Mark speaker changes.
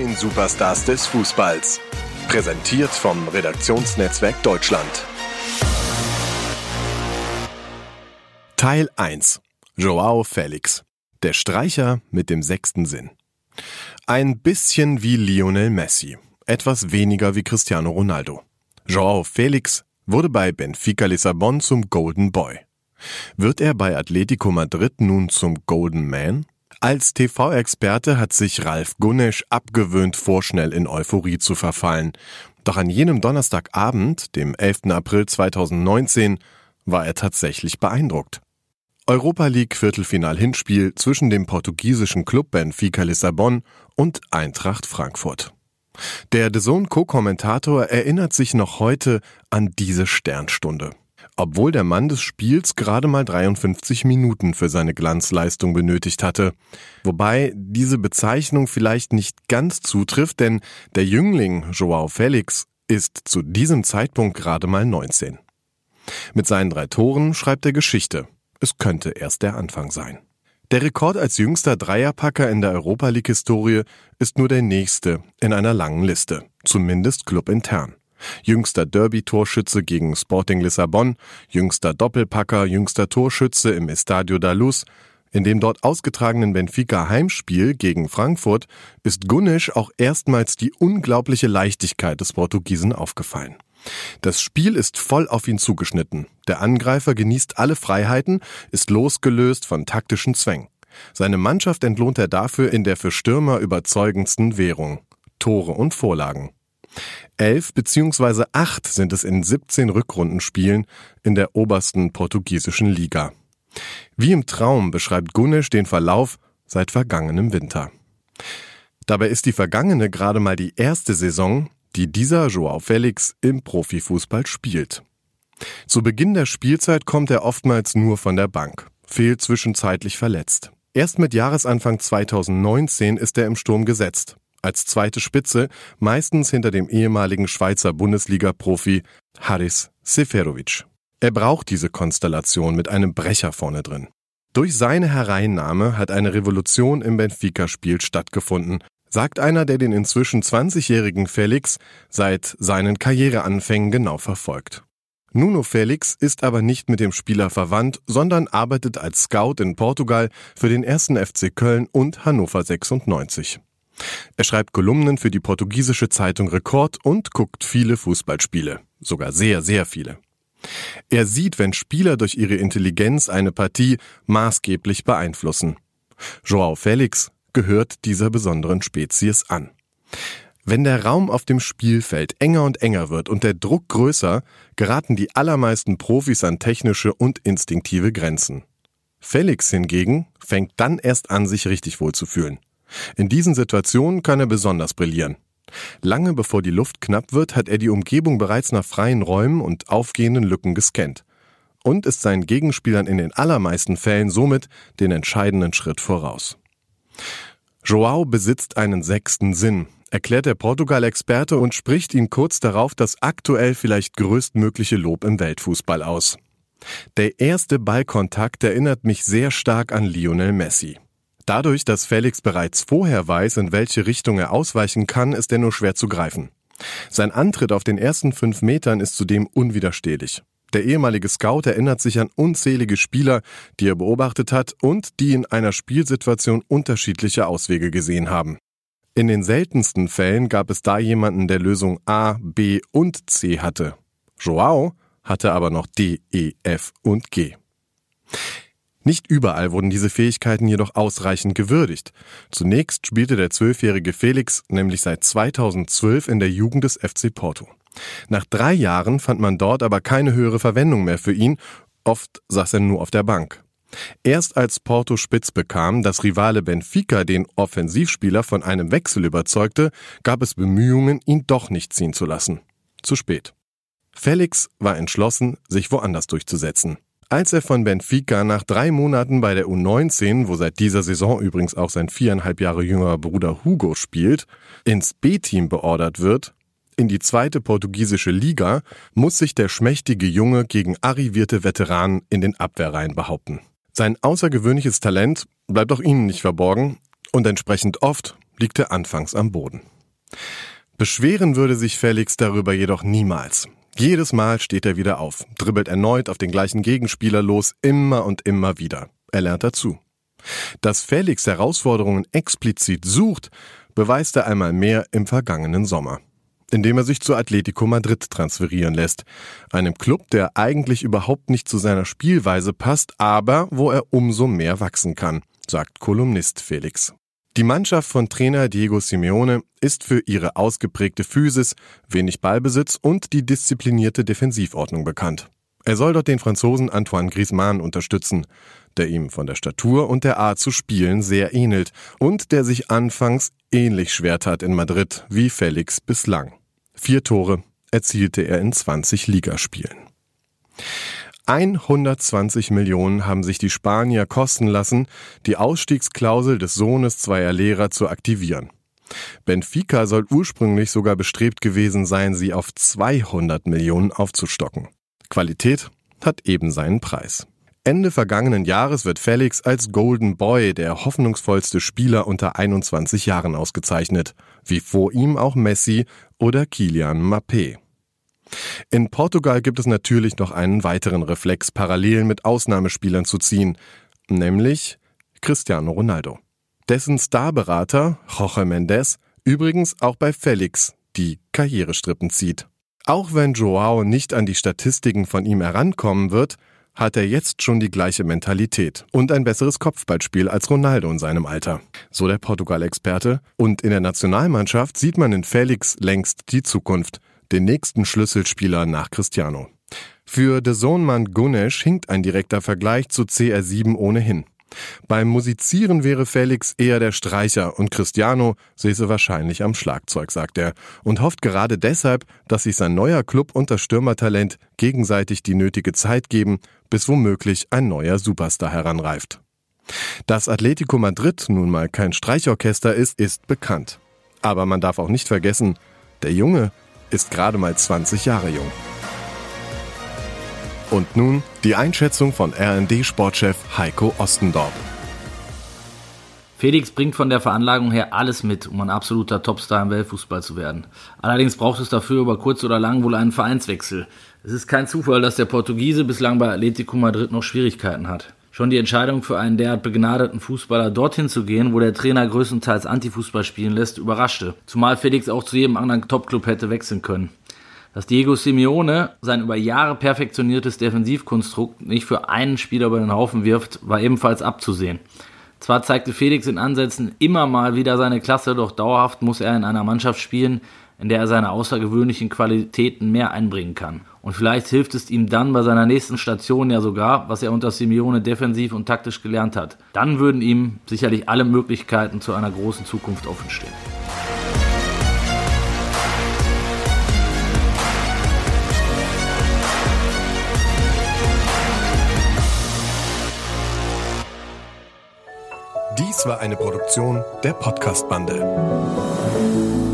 Speaker 1: neuen Superstars des Fußballs. Präsentiert vom Redaktionsnetzwerk Deutschland. Teil 1. Joao Felix. Der Streicher mit dem sechsten Sinn. Ein bisschen wie Lionel Messi, etwas weniger wie Cristiano Ronaldo. Joao Felix wurde bei Benfica Lissabon zum Golden Boy. Wird er bei Atletico Madrid nun zum Golden Man? Als TV-Experte hat sich Ralf Gunnesch abgewöhnt, vorschnell in Euphorie zu verfallen. Doch an jenem Donnerstagabend, dem 11. April 2019, war er tatsächlich beeindruckt. Europa League Viertelfinal-Hinspiel zwischen dem portugiesischen Club Benfica Lissabon und Eintracht Frankfurt. Der Zone Co-Kommentator erinnert sich noch heute an diese Sternstunde obwohl der Mann des Spiels gerade mal 53 Minuten für seine Glanzleistung benötigt hatte. Wobei diese Bezeichnung vielleicht nicht ganz zutrifft, denn der Jüngling Joao Felix ist zu diesem Zeitpunkt gerade mal 19. Mit seinen drei Toren schreibt er Geschichte. Es könnte erst der Anfang sein. Der Rekord als jüngster Dreierpacker in der Europa League-Historie ist nur der nächste in einer langen Liste, zumindest clubintern. Jüngster Derby-Torschütze gegen Sporting Lissabon, jüngster Doppelpacker, jüngster Torschütze im Estadio da Luz. In dem dort ausgetragenen Benfica Heimspiel gegen Frankfurt ist Gunnisch auch erstmals die unglaubliche Leichtigkeit des Portugiesen aufgefallen. Das Spiel ist voll auf ihn zugeschnitten. Der Angreifer genießt alle Freiheiten, ist losgelöst von taktischen Zwängen. Seine Mannschaft entlohnt er dafür in der für Stürmer überzeugendsten Währung. Tore und Vorlagen. Elf bzw. acht sind es in 17 Rückrundenspielen in der obersten portugiesischen Liga. Wie im Traum beschreibt Gunnisch den Verlauf seit vergangenem Winter. Dabei ist die vergangene gerade mal die erste Saison, die dieser Joao Felix im Profifußball spielt. Zu Beginn der Spielzeit kommt er oftmals nur von der Bank, fehlt zwischenzeitlich verletzt. Erst mit Jahresanfang 2019 ist er im Sturm gesetzt als zweite Spitze, meistens hinter dem ehemaligen Schweizer Bundesliga-Profi Haris Seferovic. Er braucht diese Konstellation mit einem Brecher vorne drin. Durch seine Hereinnahme hat eine Revolution im Benfica-Spiel stattgefunden, sagt einer, der den inzwischen 20-jährigen Felix seit seinen Karriereanfängen genau verfolgt. Nuno Felix ist aber nicht mit dem Spieler verwandt, sondern arbeitet als Scout in Portugal für den ersten FC Köln und Hannover 96. Er schreibt Kolumnen für die portugiesische Zeitung Rekord und guckt viele Fußballspiele, sogar sehr, sehr viele. Er sieht, wenn Spieler durch ihre Intelligenz eine Partie maßgeblich beeinflussen. Joao Felix gehört dieser besonderen Spezies an. Wenn der Raum auf dem Spielfeld enger und enger wird und der Druck größer, geraten die allermeisten Profis an technische und instinktive Grenzen. Felix hingegen fängt dann erst an, sich richtig wohlzufühlen. In diesen Situationen kann er besonders brillieren. Lange bevor die Luft knapp wird, hat er die Umgebung bereits nach freien Räumen und aufgehenden Lücken gescannt und ist seinen Gegenspielern in den allermeisten Fällen somit den entscheidenden Schritt voraus. Joao besitzt einen sechsten Sinn, erklärt der Portugal-Experte und spricht ihm kurz darauf das aktuell vielleicht größtmögliche Lob im Weltfußball aus. Der erste Ballkontakt erinnert mich sehr stark an Lionel Messi. Dadurch, dass Felix bereits vorher weiß, in welche Richtung er ausweichen kann, ist er nur schwer zu greifen. Sein Antritt auf den ersten fünf Metern ist zudem unwiderstehlich. Der ehemalige Scout erinnert sich an unzählige Spieler, die er beobachtet hat und die in einer Spielsituation unterschiedliche Auswege gesehen haben. In den seltensten Fällen gab es da jemanden, der Lösung A, B und C hatte. Joao hatte aber noch D, E, F und G. Nicht überall wurden diese Fähigkeiten jedoch ausreichend gewürdigt. Zunächst spielte der zwölfjährige Felix nämlich seit 2012 in der Jugend des FC Porto. Nach drei Jahren fand man dort aber keine höhere Verwendung mehr für ihn, oft saß er nur auf der Bank. Erst als Porto spitz bekam, dass Rivale Benfica den Offensivspieler von einem Wechsel überzeugte, gab es Bemühungen, ihn doch nicht ziehen zu lassen. Zu spät. Felix war entschlossen, sich woanders durchzusetzen. Als er von Benfica nach drei Monaten bei der U19, wo seit dieser Saison übrigens auch sein viereinhalb Jahre jüngerer Bruder Hugo spielt, ins B-Team beordert wird, in die zweite portugiesische Liga, muss sich der schmächtige Junge gegen arrivierte Veteranen in den Abwehrreihen behaupten. Sein außergewöhnliches Talent bleibt auch ihnen nicht verborgen und entsprechend oft liegt er anfangs am Boden. Beschweren würde sich Felix darüber jedoch niemals. Jedes Mal steht er wieder auf, dribbelt erneut auf den gleichen Gegenspieler los, immer und immer wieder. Er lernt dazu. Dass Felix Herausforderungen explizit sucht, beweist er einmal mehr im vergangenen Sommer indem er sich zu Atletico Madrid transferieren lässt, einem Club, der eigentlich überhaupt nicht zu seiner Spielweise passt, aber wo er umso mehr wachsen kann, sagt Kolumnist Felix. Die Mannschaft von Trainer Diego Simeone ist für ihre ausgeprägte Physis, wenig Ballbesitz und die disziplinierte Defensivordnung bekannt. Er soll dort den Franzosen Antoine Griezmann unterstützen, der ihm von der Statur und der Art zu spielen sehr ähnelt und der sich anfangs ähnlich schwer tat in Madrid wie Felix bislang. Vier Tore erzielte er in 20 Ligaspielen. 120 Millionen haben sich die Spanier kosten lassen, die Ausstiegsklausel des Sohnes zweier Lehrer zu aktivieren. Benfica soll ursprünglich sogar bestrebt gewesen sein, sie auf 200 Millionen aufzustocken. Qualität hat eben seinen Preis. Ende vergangenen Jahres wird Felix als Golden Boy, der hoffnungsvollste Spieler unter 21 Jahren ausgezeichnet, wie vor ihm auch Messi oder Kilian Mappé. In Portugal gibt es natürlich noch einen weiteren Reflex, Parallelen mit Ausnahmespielern zu ziehen, nämlich Cristiano Ronaldo. Dessen Starberater, Jorge Mendes, übrigens auch bei Felix die Karrierestrippen zieht. Auch wenn Joao nicht an die Statistiken von ihm herankommen wird, hat er jetzt schon die gleiche Mentalität und ein besseres Kopfballspiel als Ronaldo in seinem Alter. So der Portugal-Experte. Und in der Nationalmannschaft sieht man in Felix längst die Zukunft, den nächsten Schlüsselspieler nach Cristiano. Für de Sohnmann Gunesh hinkt ein direkter Vergleich zu CR7 ohnehin. Beim Musizieren wäre Felix eher der Streicher und Cristiano säße wahrscheinlich am Schlagzeug, sagt er, und hofft gerade deshalb, dass sich sein neuer Club und das Stürmertalent gegenseitig die nötige Zeit geben, bis womöglich ein neuer Superstar heranreift. Dass Atletico Madrid nun mal kein Streichorchester ist, ist bekannt. Aber man darf auch nicht vergessen, der Junge ist gerade mal 20 Jahre jung. Und nun die Einschätzung von RND-Sportchef Heiko Ostendorp.
Speaker 2: Felix bringt von der Veranlagung her alles mit, um ein absoluter Topstar im Weltfußball zu werden. Allerdings braucht es dafür über kurz oder lang wohl einen Vereinswechsel. Es ist kein Zufall, dass der Portugiese bislang bei Atletico Madrid noch Schwierigkeiten hat. Schon die Entscheidung für einen derart begnadeten Fußballer dorthin zu gehen, wo der Trainer größtenteils Antifußball spielen lässt, überraschte. Zumal Felix auch zu jedem anderen Topclub hätte wechseln können. Dass Diego Simeone sein über Jahre perfektioniertes Defensivkonstrukt nicht für einen Spieler über den Haufen wirft, war ebenfalls abzusehen. Zwar zeigte Felix in Ansätzen immer mal wieder seine Klasse, doch dauerhaft muss er in einer Mannschaft spielen, in der er seine außergewöhnlichen Qualitäten mehr einbringen kann. Und vielleicht hilft es ihm dann bei seiner nächsten Station ja sogar, was er unter Simeone defensiv und taktisch gelernt hat. Dann würden ihm sicherlich alle Möglichkeiten zu einer großen Zukunft offenstehen.
Speaker 1: Dies war eine Produktion der Podcast-Bande.